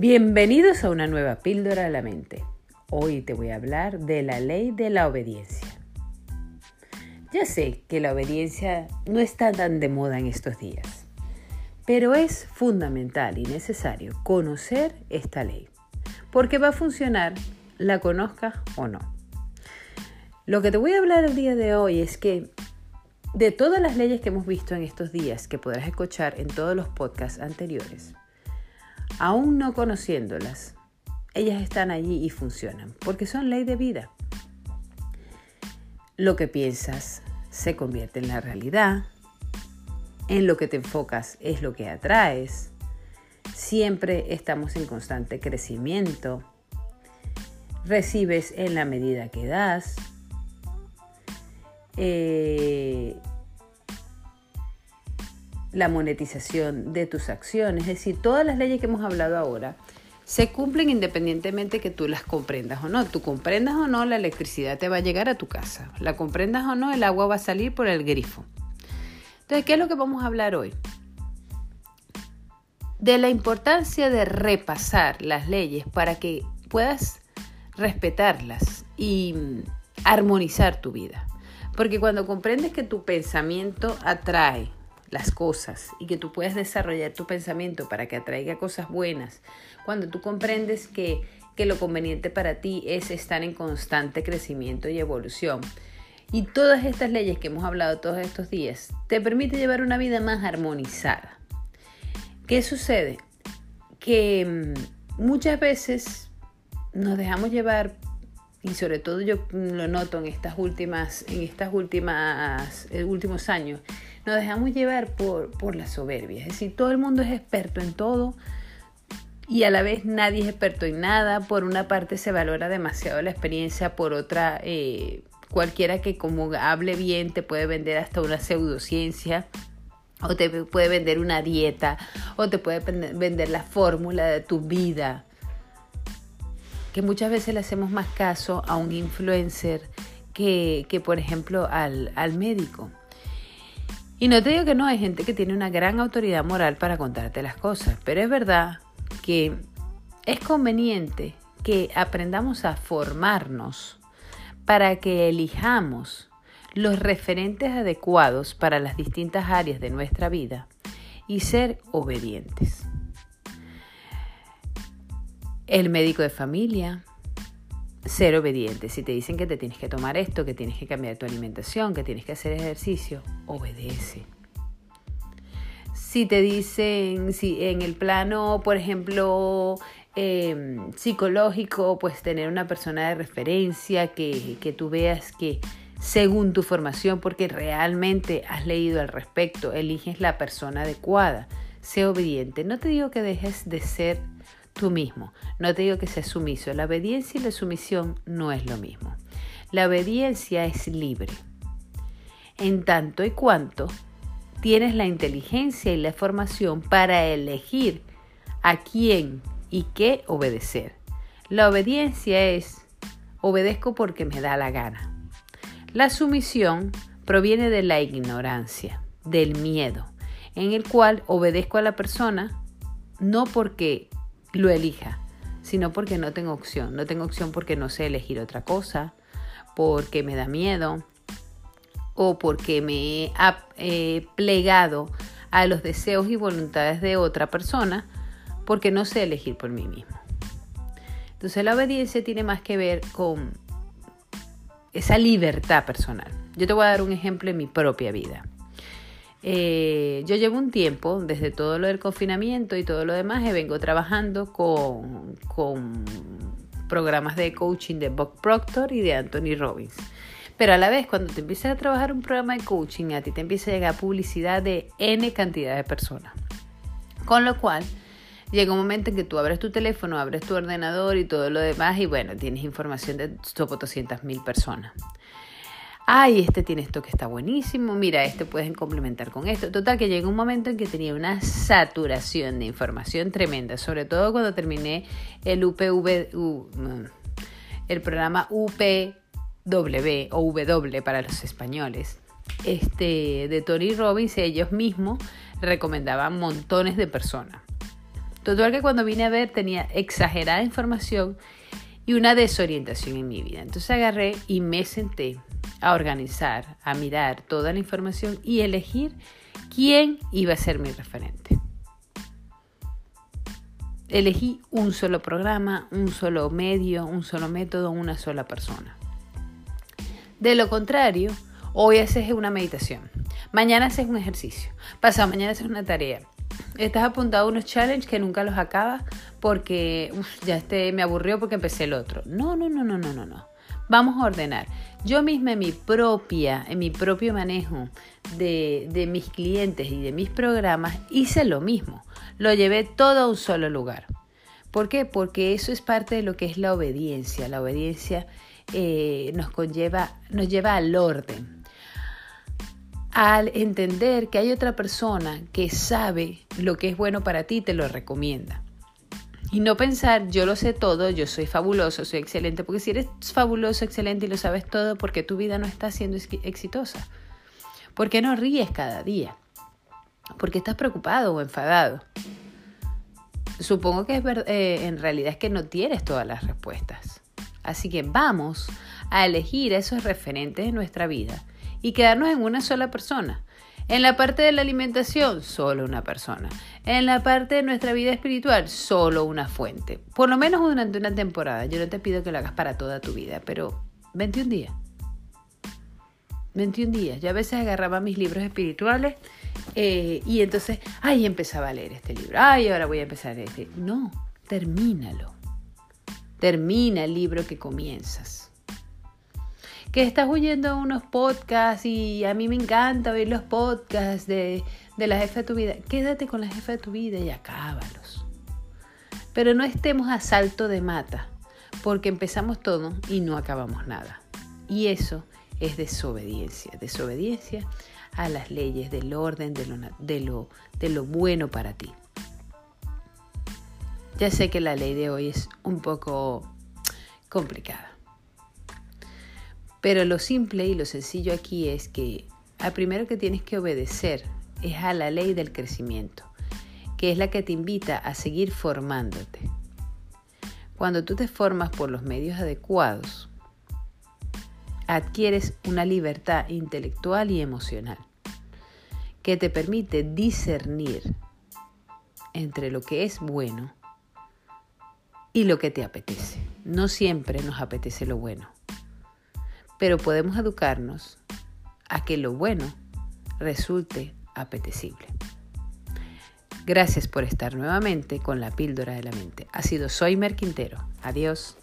Bienvenidos a una nueva píldora de la mente. Hoy te voy a hablar de la ley de la obediencia. Ya sé que la obediencia no está tan de moda en estos días, pero es fundamental y necesario conocer esta ley, porque va a funcionar, la conozcas o no. Lo que te voy a hablar el día de hoy es que de todas las leyes que hemos visto en estos días, que podrás escuchar en todos los podcasts anteriores, aún no conociéndolas, ellas están allí y funcionan, porque son ley de vida. Lo que piensas se convierte en la realidad, en lo que te enfocas es lo que atraes, siempre estamos en constante crecimiento, recibes en la medida que das, eh, la monetización de tus acciones. Es decir, todas las leyes que hemos hablado ahora se cumplen independientemente que tú las comprendas o no. Tú comprendas o no, la electricidad te va a llegar a tu casa. La comprendas o no, el agua va a salir por el grifo. Entonces, ¿qué es lo que vamos a hablar hoy? De la importancia de repasar las leyes para que puedas respetarlas y armonizar tu vida. Porque cuando comprendes que tu pensamiento atrae las cosas y que tú puedes desarrollar tu pensamiento para que atraiga cosas buenas, cuando tú comprendes que, que lo conveniente para ti es estar en constante crecimiento y evolución. Y todas estas leyes que hemos hablado todos estos días te permite llevar una vida más armonizada. ¿Qué sucede? Que mm, muchas veces nos dejamos llevar y sobre todo yo lo noto en estas últimas en estas últimas eh, últimos años nos dejamos llevar por, por la soberbia. Es decir, todo el mundo es experto en todo y a la vez nadie es experto en nada. Por una parte se valora demasiado la experiencia, por otra eh, cualquiera que como hable bien te puede vender hasta una pseudociencia. O te puede vender una dieta, o te puede vender la fórmula de tu vida. Que muchas veces le hacemos más caso a un influencer que, que por ejemplo, al, al médico. Y no te digo que no, hay gente que tiene una gran autoridad moral para contarte las cosas, pero es verdad que es conveniente que aprendamos a formarnos para que elijamos los referentes adecuados para las distintas áreas de nuestra vida y ser obedientes. El médico de familia, ser obediente. Si te dicen que te tienes que tomar esto, que tienes que cambiar tu alimentación, que tienes que hacer ejercicio, obedece. Si te dicen, si en el plano, por ejemplo, em, psicológico, pues tener una persona de referencia que, que tú veas que según tu formación, porque realmente has leído al respecto, eliges la persona adecuada. Sé obediente. No te digo que dejes de ser tú mismo. No te digo que seas sumiso. La obediencia y la sumisión no es lo mismo. La obediencia es libre. En tanto y cuanto tienes la inteligencia y la formación para elegir a quién y qué obedecer. La obediencia es obedezco porque me da la gana. La sumisión proviene de la ignorancia, del miedo, en el cual obedezco a la persona no porque lo elija, sino porque no tengo opción. No tengo opción porque no sé elegir otra cosa, porque me da miedo o porque me he plegado a los deseos y voluntades de otra persona porque no sé elegir por mí mismo. Entonces la obediencia tiene más que ver con esa libertad personal. Yo te voy a dar un ejemplo en mi propia vida. Eh, yo llevo un tiempo, desde todo lo del confinamiento y todo lo demás, y vengo trabajando con, programas de coaching de Bob Proctor y de Anthony Robbins. Pero a la vez, cuando te empiezas a trabajar un programa de coaching, a ti te empieza a llegar publicidad de N cantidad de personas. Con lo cual, llega un momento en que tú abres tu teléfono, abres tu ordenador y todo lo demás, y bueno, tienes información de 200 mil personas ay, este tiene esto que está buenísimo, mira, este pueden complementar con esto. Total, que llegó un momento en que tenía una saturación de información tremenda, sobre todo cuando terminé el UPV, el programa UPW o W para los españoles. Este, de Tony Robbins, ellos mismos recomendaban montones de personas. Total que cuando vine a ver tenía exagerada información y una desorientación en mi vida. Entonces agarré y me senté a organizar, a mirar toda la información y elegir quién iba a ser mi referente. Elegí un solo programa, un solo medio, un solo método, una sola persona. De lo contrario, hoy haces una meditación, mañana haces un ejercicio, pasado mañana haces una tarea. Estás apuntado a unos challenges que nunca los acabas porque ya este me aburrió porque empecé el otro. No, no, no, no, no, no, no. Vamos a ordenar. Yo misma en mi propia, en mi propio manejo de, de mis clientes y de mis programas, hice lo mismo. Lo llevé todo a un solo lugar. ¿Por qué? Porque eso es parte de lo que es la obediencia. La obediencia eh, nos, conlleva, nos lleva al orden. Al entender que hay otra persona que sabe lo que es bueno para ti, te lo recomienda. Y no pensar, yo lo sé todo, yo soy fabuloso, soy excelente, porque si eres fabuloso, excelente y lo sabes todo, porque tu vida no está siendo exitosa. ¿Por qué no ríes cada día? Porque estás preocupado o enfadado. Supongo que es eh, en realidad es que no tienes todas las respuestas. Así que vamos a elegir esos referentes de nuestra vida y quedarnos en una sola persona. En la parte de la alimentación, solo una persona. En la parte de nuestra vida espiritual, solo una fuente. Por lo menos durante una temporada. Yo no te pido que lo hagas para toda tu vida, pero 21 días. 21 días. Yo a veces agarraba mis libros espirituales eh, y entonces, ay, empezaba a leer este libro. Ay, ahora voy a empezar a leer este. No, termínalo. Termina el libro que comienzas. Que estás oyendo unos podcasts y a mí me encanta oír los podcasts de, de la jefa de tu vida. Quédate con la jefa de tu vida y acábalos. Pero no estemos a salto de mata, porque empezamos todo y no acabamos nada. Y eso es desobediencia, desobediencia a las leyes del orden, de lo, de lo, de lo bueno para ti. Ya sé que la ley de hoy es un poco complicada. Pero lo simple y lo sencillo aquí es que al primero que tienes que obedecer es a la ley del crecimiento, que es la que te invita a seguir formándote. Cuando tú te formas por los medios adecuados, adquieres una libertad intelectual y emocional que te permite discernir entre lo que es bueno y lo que te apetece. No siempre nos apetece lo bueno, pero podemos educarnos a que lo bueno resulte apetecible. Gracias por estar nuevamente con la píldora de la mente. Ha sido Soy Quintero. Adiós.